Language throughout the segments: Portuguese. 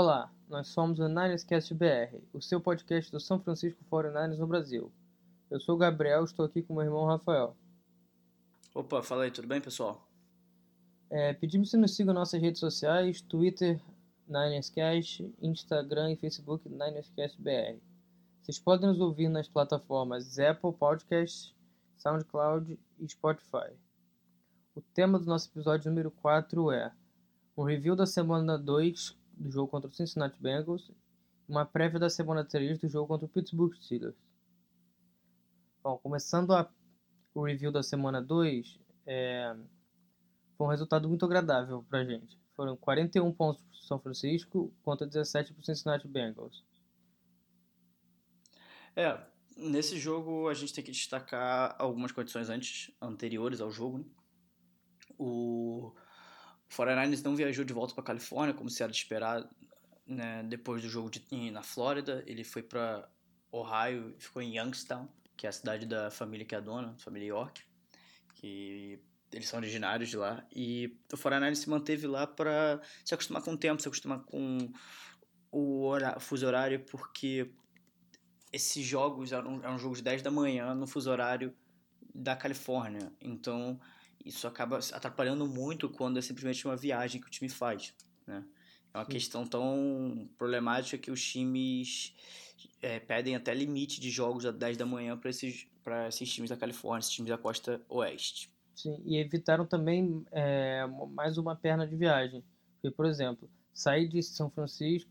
Olá, nós somos o Ninerscast BR, o seu podcast do São Francisco 49ers no Brasil. Eu sou o Gabriel, estou aqui com meu irmão Rafael. Opa, fala aí, tudo bem, pessoal? É, pedimos que nos sigam nossas redes sociais, Twitter, Ninerscast, Instagram e Facebook Ninerscast BR. Vocês podem nos ouvir nas plataformas Apple Podcasts, SoundCloud e Spotify. O tema do nosso episódio número 4 é um review da semana 2 do jogo contra o Cincinnati Bengals e uma prévia da semana 3 do jogo contra o Pittsburgh Steelers. Bom, começando a, o review da semana 2, é, foi um resultado muito agradável pra gente. Foram 41 pontos para São Francisco contra 17 para o Cincinnati Bengals. É, nesse jogo a gente tem que destacar algumas condições antes, anteriores ao jogo. Né? O 49ers não viajou de volta para Califórnia, como se era de esperar né, depois do jogo de, na Flórida. Ele foi para Ohio ficou em Youngstown, que é a cidade da família que é a dona, família York, que eles são originários de lá. E o 49ers se manteve lá para se acostumar com o tempo, se acostumar com o horário, fuso horário, porque esses jogos eram, eram jogos de 10 da manhã no fuso horário da Califórnia. Então isso acaba atrapalhando muito quando é simplesmente uma viagem que o time faz, né? É uma Sim. questão tão problemática que os times é, pedem até limite de jogos às 10 da manhã para esses, esses times da Califórnia, esses times da costa oeste. Sim, e evitaram também é, mais uma perna de viagem. Porque, por exemplo, sair de São Francisco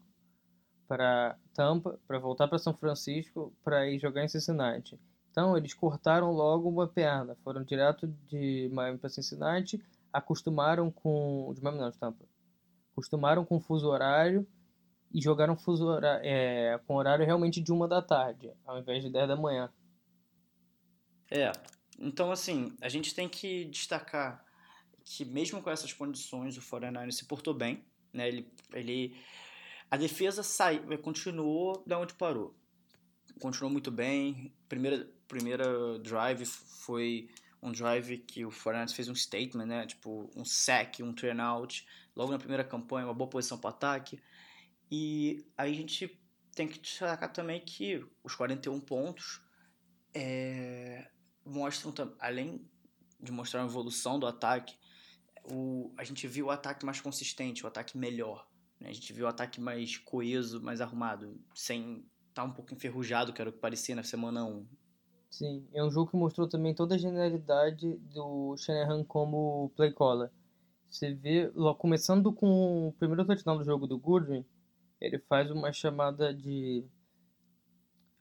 para Tampa, para voltar para São Francisco, para ir jogar em Cincinnati. Então eles cortaram logo uma perna, foram direto de Miami para Cincinnati, acostumaram com de Miami não, de Tampa, acostumaram com o fuso horário e jogaram fuso horário, é, com horário realmente de uma da tarde, ao invés de 10 da manhã. É, então assim, a gente tem que destacar que mesmo com essas condições o 49 se portou bem, né? Ele, ele a defesa sai, continuou da onde parou. Continuou muito bem. Primeira primeira drive foi um drive que o Fortnite fez um statement, né? Tipo, um sack, um turn out, logo na primeira campanha, uma boa posição para ataque. E aí a gente tem que destacar também que os 41 pontos é, mostram, além de mostrar uma evolução do ataque, o, a gente viu o ataque mais consistente, o ataque melhor. Né? A gente viu o ataque mais coeso, mais arrumado, sem estar tá um pouco enferrujado, que era o que parecia na semana 1. Sim, é um jogo que mostrou também toda a genialidade do Shanahan como play caller. Você vê, começando com o primeiro touchdown do jogo do Goodwin, ele faz uma chamada de.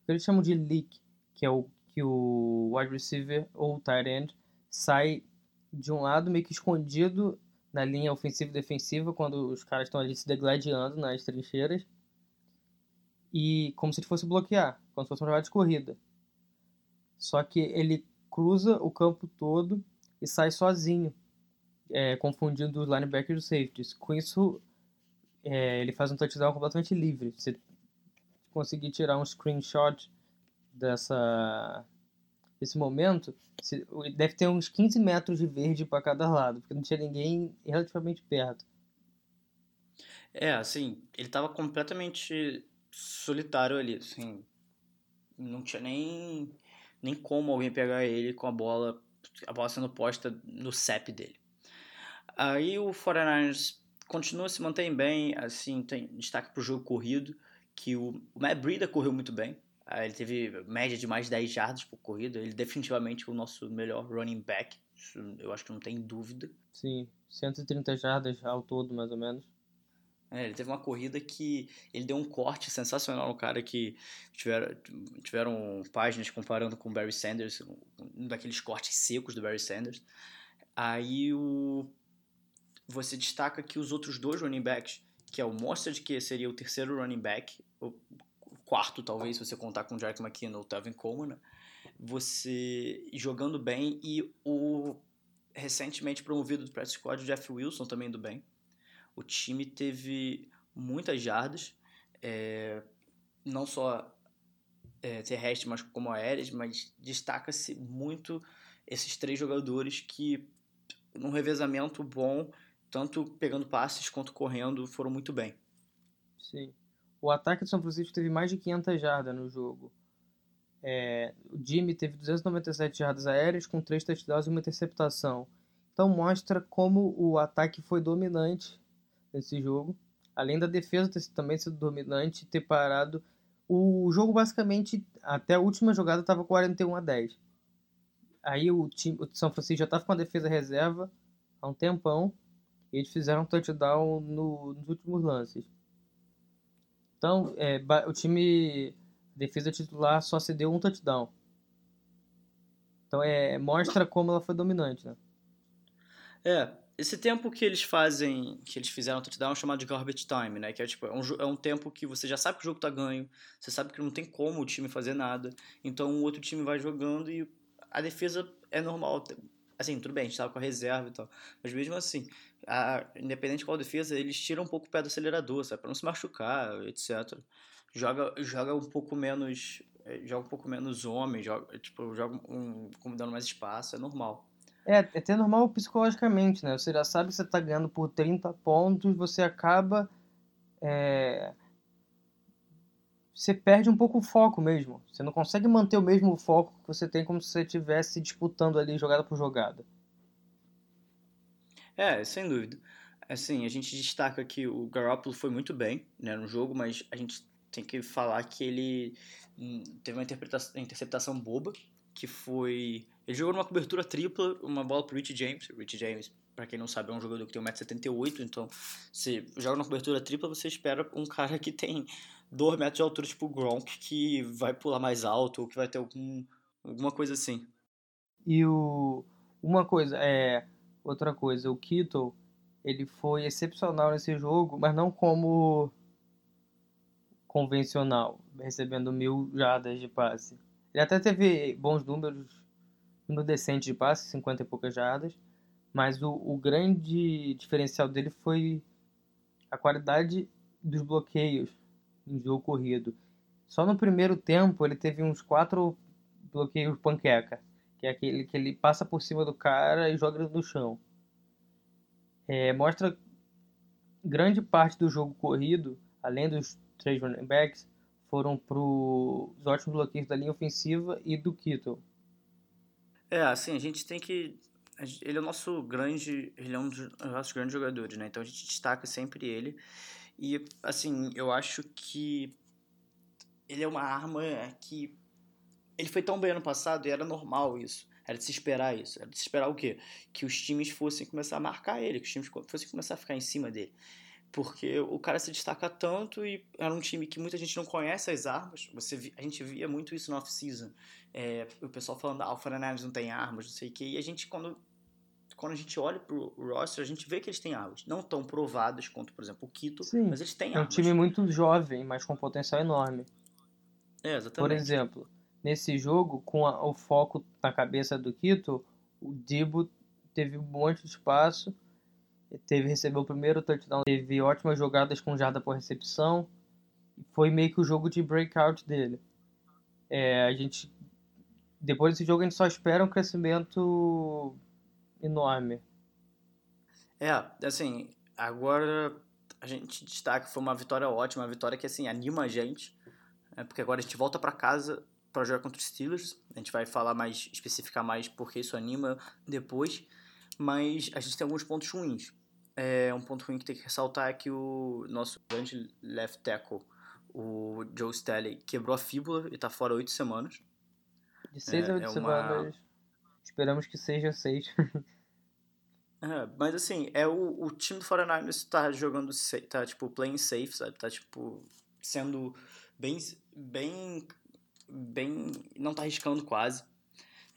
Eles chamam de leak, que é o que o wide receiver ou o tight end sai de um lado meio que escondido na linha ofensiva e defensiva quando os caras estão ali se degladiando nas trincheiras e como se fosse bloquear, como se fosse uma jogada de corrida. Só que ele cruza o campo todo e sai sozinho, é, confundindo os linebackers e os safeties. Com isso, é, ele faz um touchdown completamente livre. Se conseguir tirar um screenshot dessa desse momento, deve ter uns 15 metros de verde para cada lado, porque não tinha ninguém relativamente perto. É, assim, ele estava completamente solitário ali, assim, não tinha nem nem como alguém pegar ele com a bola, a bola sendo posta no CEP dele. Aí o 49ers continua se mantém bem, assim, tem destaque para o jogo corrido, que o, Matt Breida correu muito bem, ele teve média de mais de 10 jardas por corrida, ele definitivamente é o nosso melhor running back, eu acho que não tem dúvida. Sim, 130 jardas ao todo, mais ou menos. É, ele teve uma corrida que ele deu um corte sensacional no cara que tiveram, tiveram páginas comparando com o Barry Sanders, um daqueles cortes secos do Barry Sanders. Aí o, você destaca que os outros dois running backs, que é o Mostert, que seria o terceiro running back, o quarto talvez, se você contar com o Jack McKinnon ou o Tevin Coleman, você jogando bem e o recentemente promovido do practice squad, o Jeff Wilson também do bem. O time teve muitas jardas, é, não só é, terrestres, mas como aéreas, mas destaca-se muito esses três jogadores que, num revezamento bom, tanto pegando passes quanto correndo, foram muito bem. Sim. O ataque do São Francisco teve mais de 500 jardas no jogo. É, o Jimmy teve 297 jardas aéreas com 3 touchdowns e uma interceptação. Então mostra como o ataque foi dominante nesse jogo. Além da defesa ter também sido dominante ter parado. O jogo basicamente, até a última jogada, estava 41 a 10. Aí o, time, o São Francisco já estava com a defesa reserva há um tempão. E eles fizeram um touchdown no, nos últimos lances. Então, é, o time defesa titular só cedeu um touchdown. Então, é, mostra como ela foi dominante, né? É, esse tempo que eles fazem, que eles fizeram touchdown é chamado de garbage time, né? Que é tipo, é um, é um tempo que você já sabe que o jogo tá ganho, você sabe que não tem como o time fazer nada, então o outro time vai jogando e a defesa é normal. Assim, tudo bem, a gente tava com a reserva e tal, mas mesmo assim, a, independente de qual defesa, eles tiram um pouco o pé do acelerador, sabe? Pra não se machucar, etc. Joga, joga um pouco menos. Eh, joga um pouco menos homem, joga, tipo, joga um, dando mais espaço, é normal. É, é até normal psicologicamente, né? Você já sabe que você tá ganhando por 30 pontos, você acaba. É... Você perde um pouco o foco mesmo. Você não consegue manter o mesmo foco que você tem como se você estivesse disputando ali jogada por jogada. É, sem dúvida. Assim, a gente destaca que o Garoppolo foi muito bem né, no jogo, mas a gente tem que falar que ele hum, teve uma interceptação boba, que foi... Ele jogou numa cobertura tripla, uma bola pro Rich James. Rich James, para quem não sabe, é um jogador que tem 1,78m, então se joga numa cobertura tripla, você espera um cara que tem 2 metros de altura, tipo o Gronk, que vai pular mais alto, ou que vai ter algum, alguma coisa assim. E o... Uma coisa, é Outra coisa, o Kittle, ele foi excepcional nesse jogo, mas não como convencional, recebendo mil jardas de passe. Ele até teve bons números, número decente de passe, 50 e poucas jardas, mas o, o grande diferencial dele foi a qualidade dos bloqueios em jogo corrido. Só no primeiro tempo ele teve uns quatro bloqueios panqueca que é aquele que ele passa por cima do cara e joga no chão. É, mostra grande parte do jogo corrido, além dos três running backs, foram para os ótimos bloqueios da linha ofensiva e do Kittle. É, assim, a gente tem que. Ele é o nosso grande. Ele é um dos nossos grandes jogadores, né? Então a gente destaca sempre ele. E, assim, eu acho que ele é uma arma que ele foi tão bem ano passado e era normal isso. Era de se esperar isso. Era de se esperar o quê? Que os times fossem começar a marcar ele, que os times fossem começar a ficar em cima dele. Porque o cara se destaca tanto e era um time que muita gente não conhece as armas. Você a gente via muito isso no off-season. É, o pessoal falando, ah, o Fortnite não tem armas, não sei o quê. E a gente, quando, quando a gente olha pro roster, a gente vê que eles têm armas. Não tão provadas quanto, por exemplo, o Quito, mas eles têm armas. É um time muito jovem, mas com potencial enorme. É, exatamente. Por exemplo, nesse jogo, com a, o foco na cabeça do Quito, o Dibo teve um monte de espaço, teve recebeu o primeiro touchdown, teve ótimas jogadas com jarda por recepção, foi meio que o jogo de breakout dele. É, a gente depois desse jogo a gente só espera um crescimento enorme. É, assim, agora a gente destaca foi uma vitória ótima, uma vitória que assim anima a gente, é, porque agora a gente volta para casa para jogar contra os Steelers. A gente vai falar mais, especificar mais porque isso anima depois. Mas a gente tem alguns pontos ruins. É, um ponto ruim que tem que ressaltar é que o nosso grande left tackle, o Joe Staley, quebrou a fíbula e está fora oito semanas. De seis é, a oito é semanas. Uma... Esperamos que seja seis. é, mas assim, é o, o time do 49ers está jogando, tá tipo, playing safe, sabe? Tá tipo, sendo bem, bem bem. não tá arriscando quase.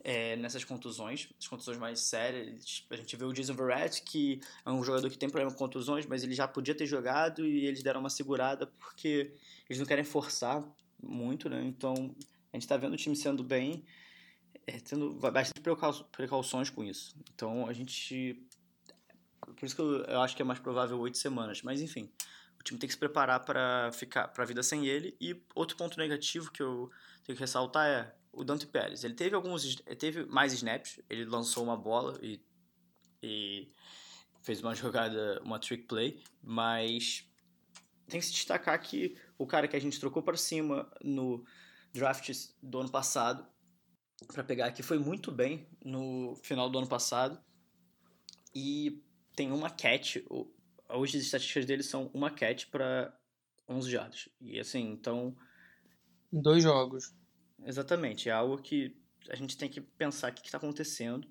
É, nessas contusões, as contusões mais sérias. A gente vê o Jason Verrett, que é um jogador que tem problema com contusões, mas ele já podia ter jogado e eles deram uma segurada porque eles não querem forçar muito, né? Então a gente está vendo o time sendo bem, é, tendo bastante precauções com isso. Então a gente. Por isso que eu, eu acho que é mais provável oito semanas, mas enfim. O time tem que se preparar para ficar para a vida sem ele. E outro ponto negativo que eu tenho que ressaltar é o Dante Pérez. Ele teve alguns, teve mais snaps, ele lançou uma bola e, e fez uma jogada, uma trick play, mas tem que se destacar que o cara que a gente trocou para cima no draft do ano passado, para pegar aqui, foi muito bem no final do ano passado. E tem uma catch. Hoje as estatísticas dele são uma catch para 11 jardas. E assim, então. Dois jogos. Exatamente. É algo que a gente tem que pensar o que está acontecendo.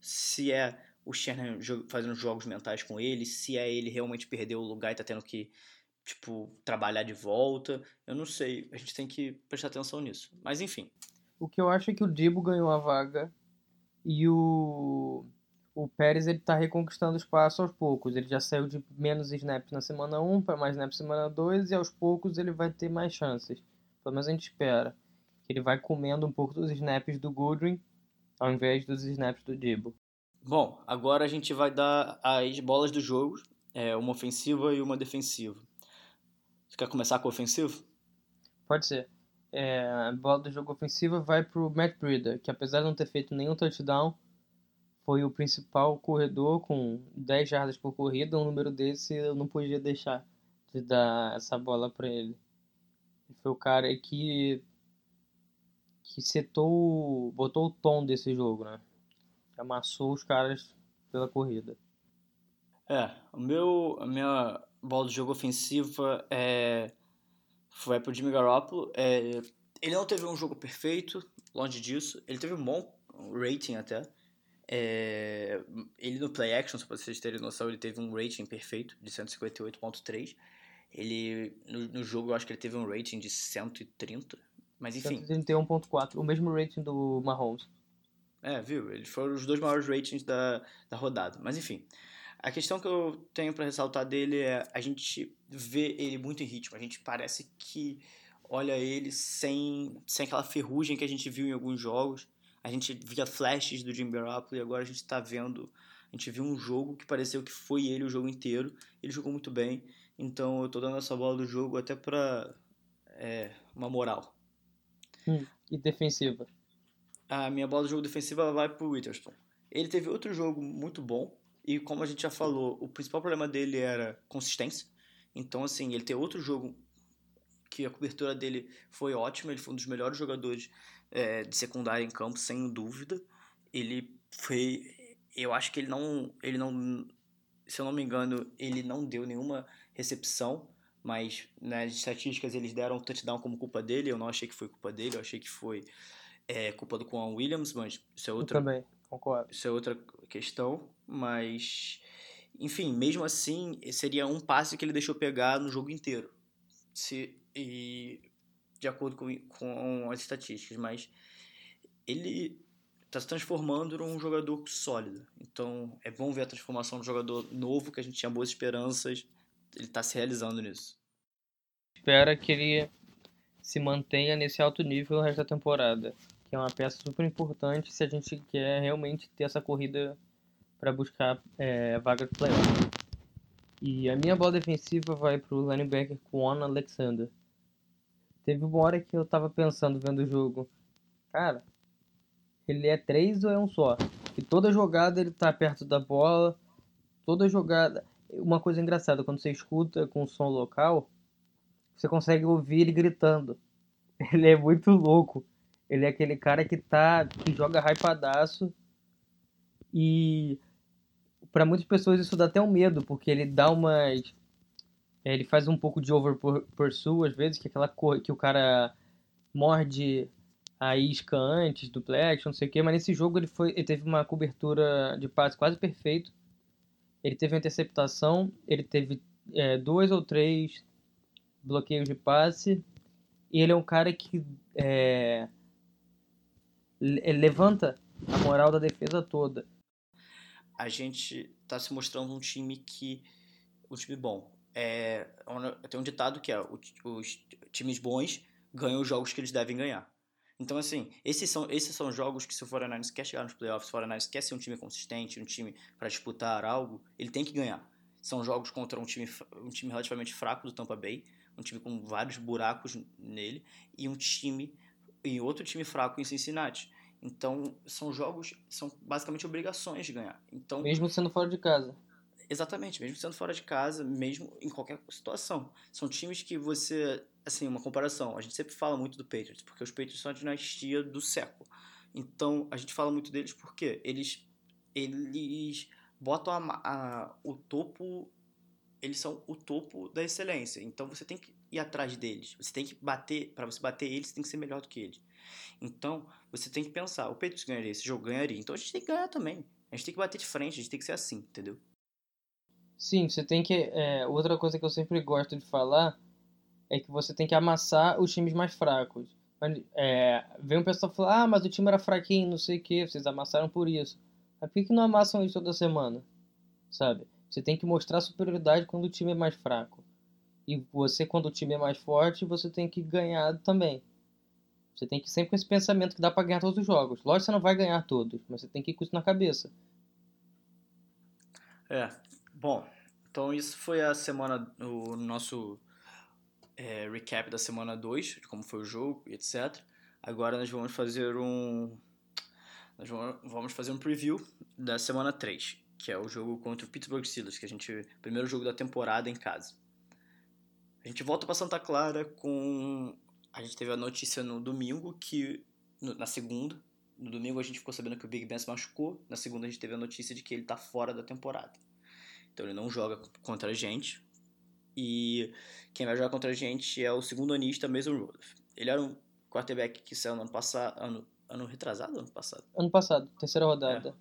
Se é o Shannon fazendo jogos mentais com ele, se é ele realmente perdeu o lugar e tá tendo que, tipo, trabalhar de volta. Eu não sei. A gente tem que prestar atenção nisso. Mas enfim. O que eu acho é que o Dibo ganhou a vaga e o o Pérez ele tá reconquistando espaço aos poucos. Ele já saiu de menos snaps na semana 1 para mais snaps na semana 2 e aos poucos ele vai ter mais chances. Pelo menos a gente espera. Ele vai comendo um pouco dos snaps do Goodwin ao invés dos snaps do Debo. Bom, agora a gente vai dar as bolas do jogo, é, uma ofensiva e uma defensiva. Você quer começar com a ofensiva? Pode ser. É, a bola do jogo ofensiva vai pro Matt Breida, que apesar de não ter feito nenhum touchdown, foi o principal corredor com 10 jardas por corrida. Um número desse eu não podia deixar de dar essa bola para ele. Ele foi o cara que que setou, botou o tom desse jogo, né? Amassou os caras pela corrida. É, o meu, a minha bola do jogo ofensiva é foi pro Jimmy Garoppolo. É, ele não teve um jogo perfeito, longe disso. Ele teve um bom rating até. É, ele no play action, só para vocês terem noção, ele teve um rating perfeito de 158.3. Ele no, no, jogo eu acho que ele teve um rating de 130, mas enfim. 131.4, o mesmo rating do Mahomes. É, viu? Eles foram os dois maiores ratings da, da rodada. Mas enfim, a questão que eu tenho para ressaltar dele é a gente vê ele muito em ritmo. A gente parece que olha ele sem, sem aquela ferrugem que a gente viu em alguns jogos a gente via flashes do Jim Garoppolo e agora a gente está vendo, a gente viu um jogo que pareceu que foi ele o jogo inteiro. Ele jogou muito bem, então eu tô dando essa bola do jogo até para é, uma moral. Hum, e defensiva? A minha bola do jogo defensiva vai pro Witherspoon. Ele teve outro jogo muito bom e como a gente já falou, o principal problema dele era consistência. Então assim, ele ter outro jogo que a cobertura dele foi ótima, ele foi um dos melhores jogadores é, de secundária em campo, sem dúvida. Ele foi. Eu acho que ele não. Ele não. Se eu não me engano, ele não deu nenhuma recepção, mas nas estatísticas eles deram o touchdown como culpa dele. Eu não achei que foi culpa dele, eu achei que foi é, culpa do Quan Williams, mas isso é outra. Eu também, concordo. Isso é outra questão, mas. Enfim, mesmo assim, seria um passe que ele deixou pegar no jogo inteiro. Se, e de acordo com, com as estatísticas, mas ele está se transformando num jogador sólido. Então é bom ver a transformação de um jogador novo, que a gente tinha boas esperanças, ele está se realizando nisso. Espera que ele se mantenha nesse alto nível o resto da temporada, que é uma peça super importante se a gente quer realmente ter essa corrida para buscar é, vaga de playoff. E a minha bola defensiva vai para o linebacker Kwon Alexander Teve uma hora que eu tava pensando vendo o jogo, cara, ele é três ou é um só? Que toda jogada ele tá perto da bola, toda jogada. Uma coisa engraçada, quando você escuta com som local, você consegue ouvir ele gritando. Ele é muito louco. Ele é aquele cara que tá que joga hypadaço e para muitas pessoas isso dá até um medo, porque ele dá umas é, ele faz um pouco de over pursue às vezes, que é aquela cor que o cara morde a isca antes do play não sei o que, mas nesse jogo ele, foi, ele teve uma cobertura de passe quase perfeito. Ele teve interceptação, ele teve é, dois ou três bloqueios de passe, e ele é um cara que é, levanta a moral da defesa toda. A gente está se mostrando um time que. um time bom é, tem um ditado que é os times bons ganham os jogos que eles devem ganhar. Então, assim, esses são, esses são jogos que se o 49ers quer chegar nos playoffs, se o 49ers quer ser um time consistente, um time para disputar algo, ele tem que ganhar. São jogos contra um time, um time relativamente fraco do Tampa Bay, um time com vários buracos nele, e um time e outro time fraco em Cincinnati. Então, são jogos, são basicamente obrigações de ganhar. Então, Mesmo sendo fora de casa. Exatamente, mesmo sendo fora de casa, mesmo em qualquer situação. São times que você, assim, uma comparação, a gente sempre fala muito do Patriots, porque os Patriots são a dinastia do século. Então, a gente fala muito deles porque eles eles botam a, a, o topo, eles são o topo da excelência. Então, você tem que ir atrás deles. Você tem que bater, para você bater eles, você tem que ser melhor do que eles. Então, você tem que pensar, o Patriots ganharia, esse jogo ganharia. Então, a gente tem que ganhar também. A gente tem que bater de frente, a gente tem que ser assim, entendeu? Sim, você tem que. É, outra coisa que eu sempre gosto de falar é que você tem que amassar os times mais fracos. É, vem um pessoal falar, ah, mas o time era fraquinho, não sei o que, vocês amassaram por isso. Mas por que, que não amassam isso toda semana? Sabe? Você tem que mostrar superioridade quando o time é mais fraco. E você, quando o time é mais forte, você tem que ganhar também. Você tem que sempre com esse pensamento que dá para ganhar todos os jogos. Lógico que você não vai ganhar todos, mas você tem que ir com isso na cabeça. É, bom, então isso foi a semana, o nosso é, recap da semana 2, de como foi o jogo e etc. Agora nós vamos fazer um. Nós vamos fazer um preview da semana 3, que é o jogo contra o Pittsburgh Steelers, que a gente. Primeiro jogo da temporada em casa. A gente volta para Santa Clara com. A gente teve a notícia no domingo que. na segunda. No domingo a gente ficou sabendo que o Big Ben se machucou. Na segunda a gente teve a notícia de que ele está fora da temporada. Então ele não joga contra a gente. E quem vai jogar contra a gente é o segundo anista Mason Rudolph. Ele era um quarterback que saiu no ano passado, ano, ano retrasado ano passado? Ano passado, terceira rodada.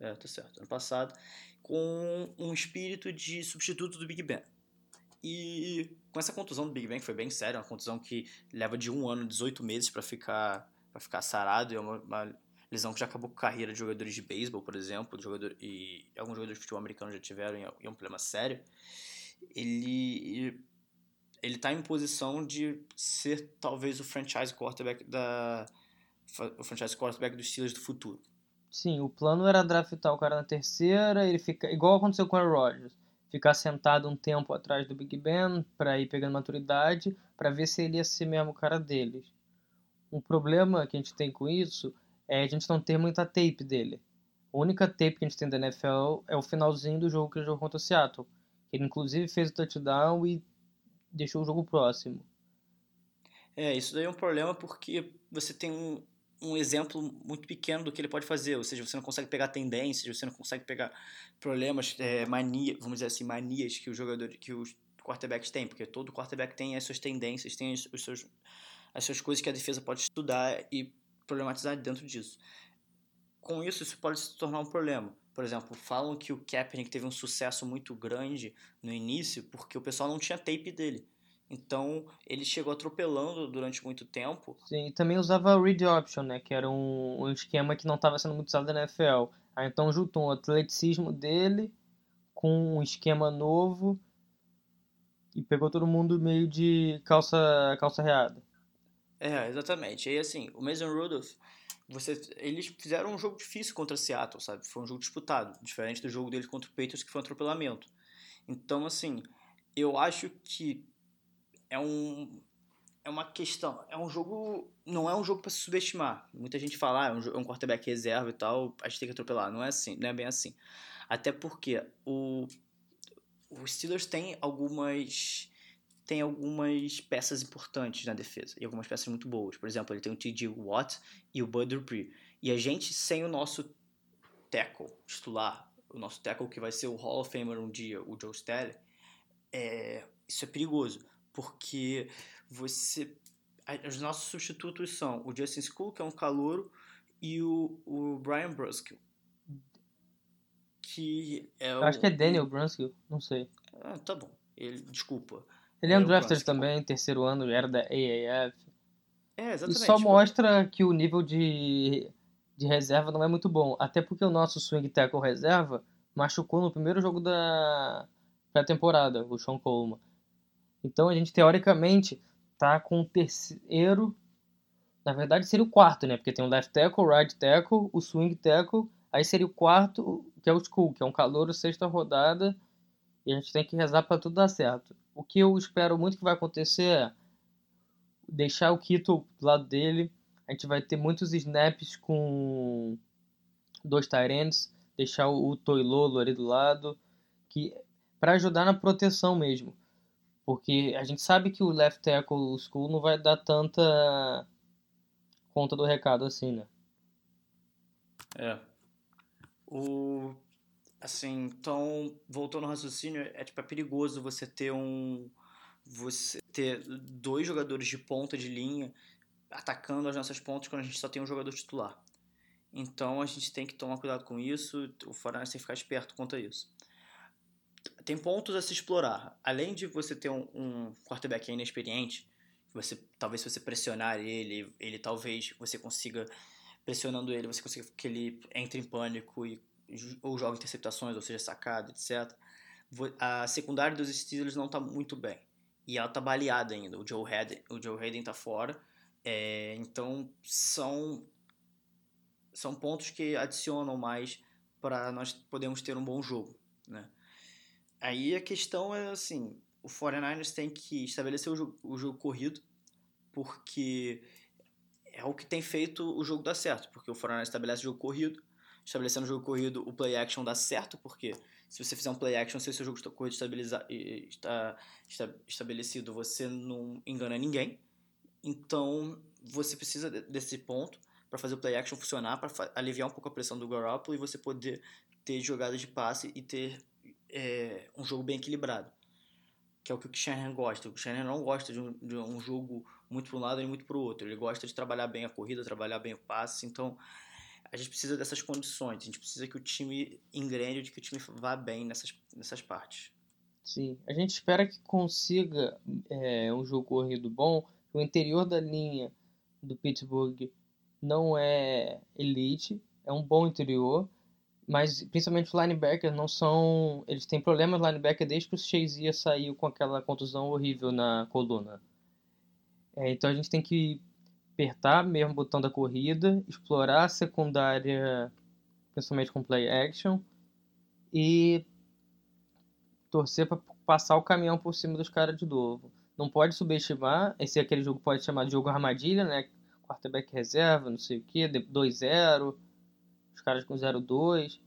É, é, tá certo, ano passado, com um espírito de substituto do Big Ben. E com essa contusão do Big Ben, que foi bem séria, uma contusão que leva de um ano, 18 meses para ficar para ficar sarado, e é uma, uma, lesão que já acabou com a carreira de jogadores de beisebol, por exemplo, jogador, e alguns jogadores de futebol americano já tiveram, e é um problema sério ele ele está em posição de ser talvez o franchise quarterback da o franchise quarterback dos Steelers do futuro. Sim, o plano era draftar o cara na terceira, ele fica igual aconteceu com o Aaron Rodgers, ficar sentado um tempo atrás do Big Ben para ir pegando maturidade, para ver se ele ia ser mesmo o cara deles. Um problema que a gente tem com isso é a gente não ter muita tape dele. A única tape que a gente tem da NFL é o finalzinho do jogo que ele jogou contra o Seattle ele inclusive fez o touchdown e deixou o jogo próximo. É, isso daí é um problema porque você tem um, um exemplo muito pequeno do que ele pode fazer, ou seja, você não consegue pegar tendências, você não consegue pegar problemas, é, mania, vamos dizer assim, manias que o jogador, que os quarterbacks têm, porque todo quarterback tem as suas tendências, tem os seus, as suas coisas que a defesa pode estudar e problematizar dentro disso. Com isso, isso pode se tornar um problema. Por exemplo, falam que o Kaepernick teve um sucesso muito grande no início porque o pessoal não tinha tape dele. Então, ele chegou atropelando durante muito tempo. Sim, e também usava read option, né? Que era um, um esquema que não estava sendo muito usado na NFL. Aí, então, juntou o atleticismo dele com um esquema novo e pegou todo mundo meio de calça, calça reada. É, exatamente. E assim, o Mason Rudolph você, eles fizeram um jogo difícil contra Seattle, sabe? Foi um jogo disputado, diferente do jogo deles contra o Patriots, que foi um atropelamento. Então, assim, eu acho que é um é uma questão, é um jogo, não é um jogo para se subestimar. Muita gente fala, ah, é um, é um quarterback reserva e tal, a gente tem que atropelar. Não é assim, não é bem assim. Até porque o os Steelers têm algumas tem algumas peças importantes na defesa e algumas peças muito boas. Por exemplo, ele tem o T.J. Watt e o Bud Dupree. E a gente, sem o nosso tackle titular, o nosso tackle que vai ser o Hall of Famer um dia, o Joe Staley, é, isso é perigoso, porque você os nossos substitutos são o Justin School, que é um calouro, e o, o Brian Bruskill. Que é o, acho que é Daniel Brunskill, não sei. Ah, tá bom. Ele, desculpa. Ele é um drafter também, terceiro ano, era da AAF. É, exatamente. E só mostra que o nível de, de reserva não é muito bom. Até porque o nosso swing tackle reserva machucou no primeiro jogo da pré-temporada, o Sean Coleman. Então a gente, teoricamente, tá com o terceiro... Na verdade seria o quarto, né? Porque tem o left tackle, o right tackle, o swing tackle. Aí seria o quarto, que é o Skull, que é um calor sexta rodada. E a gente tem que rezar para tudo dar certo. O que eu espero muito que vai acontecer é deixar o Kito do lado dele. A gente vai ter muitos snaps com dois Tyrants, deixar o Toilolo ali do lado. que para ajudar na proteção mesmo. Porque a gente sabe que o left tackle school não vai dar tanta conta do recado assim, né? É. O assim, então, voltando ao raciocínio, é tipo é perigoso você ter um você ter dois jogadores de ponta de linha atacando as nossas pontas quando a gente só tem um jogador titular. Então a gente tem que tomar cuidado com isso, o Foreigners tem que ficar esperto quanto a isso. Tem pontos a se explorar. Além de você ter um, um quarterback inexperiente, você talvez se você pressionar ele, ele talvez você consiga pressionando ele, você consiga que ele entre em pânico e ou joga interceptações, ou seja, sacada, etc. A secundária dos Steelers não está muito bem. E ela está baleada ainda. O Joe Hayden, o Joe Hayden tá fora. É, então são são pontos que adicionam mais para nós podermos ter um bom jogo, né? Aí a questão é assim, o 49ers tem que estabelecer o jogo, o jogo corrido, porque é o que tem feito o jogo dar certo, porque o 49ers estabelece o jogo corrido, estabelecendo o jogo corrido, o play action dá certo, porque se você fizer um play action, se o seu jogo corrido estabilizar, está, está estabelecido, você não engana ninguém. Então, você precisa desse ponto para fazer o play action funcionar, para aliviar um pouco a pressão do Garoppolo e você poder ter jogadas de passe e ter é, um jogo bem equilibrado. Que é o que o Shanahan gosta. O Shanahan não gosta de um, de um jogo muito para um lado e muito para o outro. Ele gosta de trabalhar bem a corrida, trabalhar bem o passe. Então, a gente precisa dessas condições. A gente precisa que o time engrene, de que o time vá bem nessas, nessas partes. Sim, a gente espera que consiga é, um jogo corrido bom. O interior da linha do Pittsburgh não é elite, é um bom interior, mas principalmente os linebackers não são. Eles têm problemas linebacker desde que o Shazier saiu com aquela contusão horrível na coluna. É, então a gente tem que apertar mesmo o botão da corrida, explorar a secundária, principalmente com play action, e torcer para passar o caminhão por cima dos caras de novo. Não pode subestimar, esse é aquele jogo pode chamar de jogo armadilha, né? Quarterback reserva, não sei o que, 2-0, os caras com 0-2.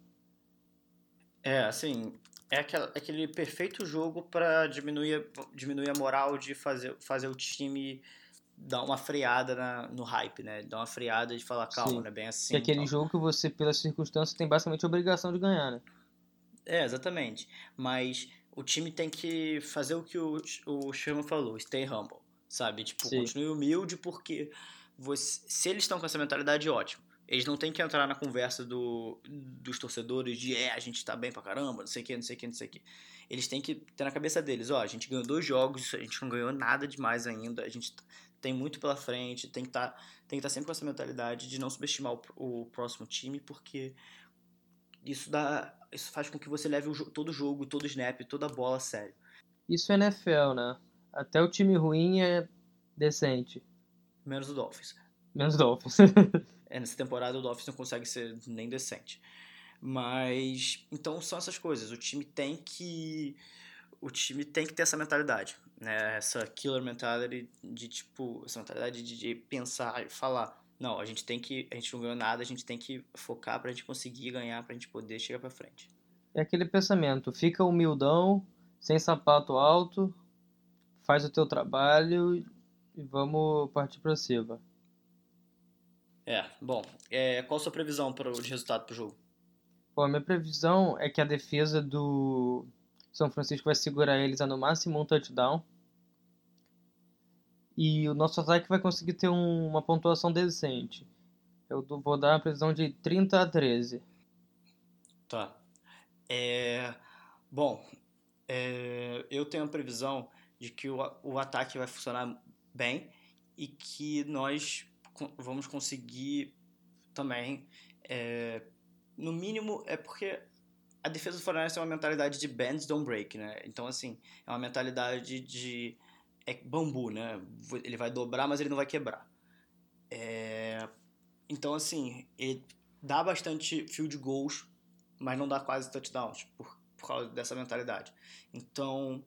É, assim, é aquele perfeito jogo para diminuir, diminuir a moral de fazer, fazer o time dar uma freada na, no hype, né? Dar uma freada de falar, calma, Sim. não é bem assim. É aquele jogo que você, pela circunstância, tem basicamente a obrigação de ganhar, né? É, exatamente. Mas o time tem que fazer o que o, o Sherman falou, stay humble, sabe? Tipo, Sim. continue humilde porque você, se eles estão com essa mentalidade, ótimo. Eles não têm que entrar na conversa do, dos torcedores de é, a gente tá bem pra caramba, não sei o que, não sei o que, não sei o que. Eles têm que ter na cabeça deles, ó, a gente ganhou dois jogos, a gente não ganhou nada demais ainda, a gente tem muito pela frente, tem que tá, estar tá sempre com essa mentalidade de não subestimar o, o próximo time, porque isso dá isso faz com que você leve o, todo o jogo, todo o snap, toda a bola a sério. Isso é NFL, né? Até o time ruim é decente. Menos o Dolphins. Menos o Dolphins. é, nessa temporada o Dolphins não consegue ser nem decente. Mas, então são essas coisas. O time tem que o time tem que ter essa mentalidade, né? Essa killer mentality de tipo, essa mentalidade de, de pensar e falar, não, a gente tem que, a gente não ganhou nada, a gente tem que focar pra gente conseguir ganhar, pra gente poder chegar pra frente. É aquele pensamento, fica humildão, sem sapato alto, faz o teu trabalho e vamos partir pra cima. É, bom, é, qual a sua previsão pro, de resultado pro jogo? Bom, a minha previsão é que a defesa do são Francisco vai segurar eles a no máximo um touchdown. E o nosso ataque vai conseguir ter um, uma pontuação decente. Eu vou dar uma previsão de 30 a 13. Tá. É... Bom, é... eu tenho a previsão de que o, o ataque vai funcionar bem e que nós vamos conseguir também, é... no mínimo, é porque a defesa do Fortaleza tem uma mentalidade de bend, don't break, né? Então, assim, é uma mentalidade de é bambu, né? Ele vai dobrar, mas ele não vai quebrar. É... Então, assim, ele dá bastante field goals, mas não dá quase touchdowns por, por causa dessa mentalidade. Então,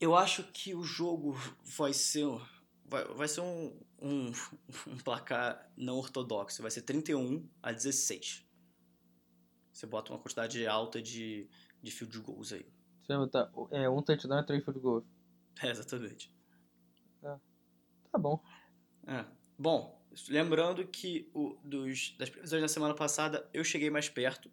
eu acho que o jogo vai ser vai, vai ser um, um, um placar não ortodoxo. Vai ser 31 a 16 você bota uma quantidade alta de, de field goals aí. Deixa eu botar. É, um touchdown e três field goals. É, exatamente. Tá bom. É. Bom, lembrando que o, dos, das previsões da semana passada eu cheguei mais perto.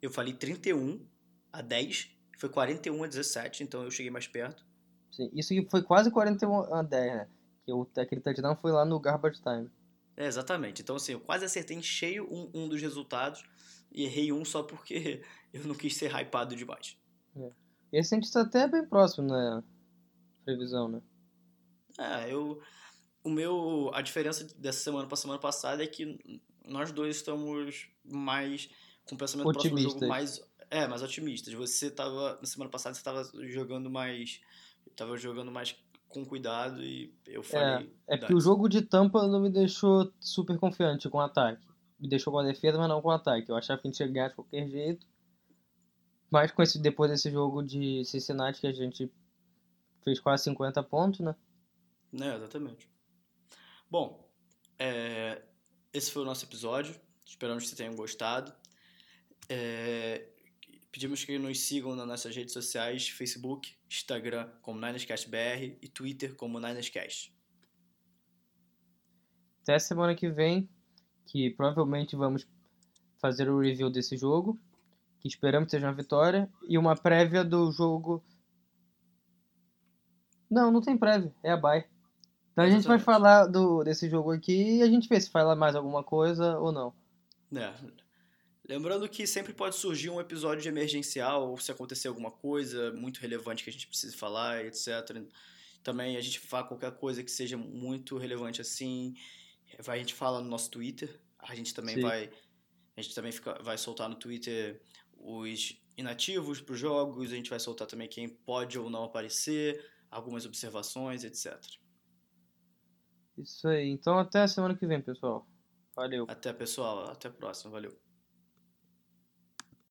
Eu falei 31 a 10, foi 41 a 17, então eu cheguei mais perto. Sim, isso foi quase 41 a 10, né? Que o, aquele touchdown foi lá no garbage time. É, exatamente. Então, assim, eu quase acertei em cheio um, um dos resultados e errei um só porque eu não quis ser hypado demais. Esse a gente tá até bem próximo na previsão, né? É, eu. O meu. A diferença dessa semana pra semana passada é que nós dois estamos mais. Com o pensamento do próximo jogo Otimistas. mais. É, mais otimistas. Você tava. Na semana passada você tava jogando mais. Tava jogando mais com cuidado e eu falei. É porque o jogo de Tampa não me deixou super confiante com o ataque. Me deixou com a defesa, mas não com o ataque. Eu achava que a gente ia ganhar de qualquer jeito. Mas com esse, depois desse jogo de Cincinnati que a gente fez quase 50 pontos, né? É, exatamente. Bom, é, esse foi o nosso episódio. Esperamos que vocês tenham gostado. É, pedimos que nos sigam nas nossas redes sociais: Facebook, Instagram como NinersCastBR e Twitter como NinersCast. Até semana que vem, que provavelmente vamos fazer o review desse jogo, que esperamos que seja uma vitória, e uma prévia do jogo. Não, não tem prévia, é a bye. Então a gente vai falar do, desse jogo aqui e a gente vê se fala mais alguma coisa ou não. É. Lembrando que sempre pode surgir um episódio de emergencial ou se acontecer alguma coisa muito relevante que a gente precise falar, etc. Também a gente fala qualquer coisa que seja muito relevante assim. A gente fala no nosso Twitter. A gente também Sim. vai. A gente também fica, vai soltar no Twitter os inativos para os jogos. A gente vai soltar também quem pode ou não aparecer, algumas observações, etc. Isso aí. Então até a semana que vem, pessoal. Valeu. Até pessoal, até a próxima. Valeu.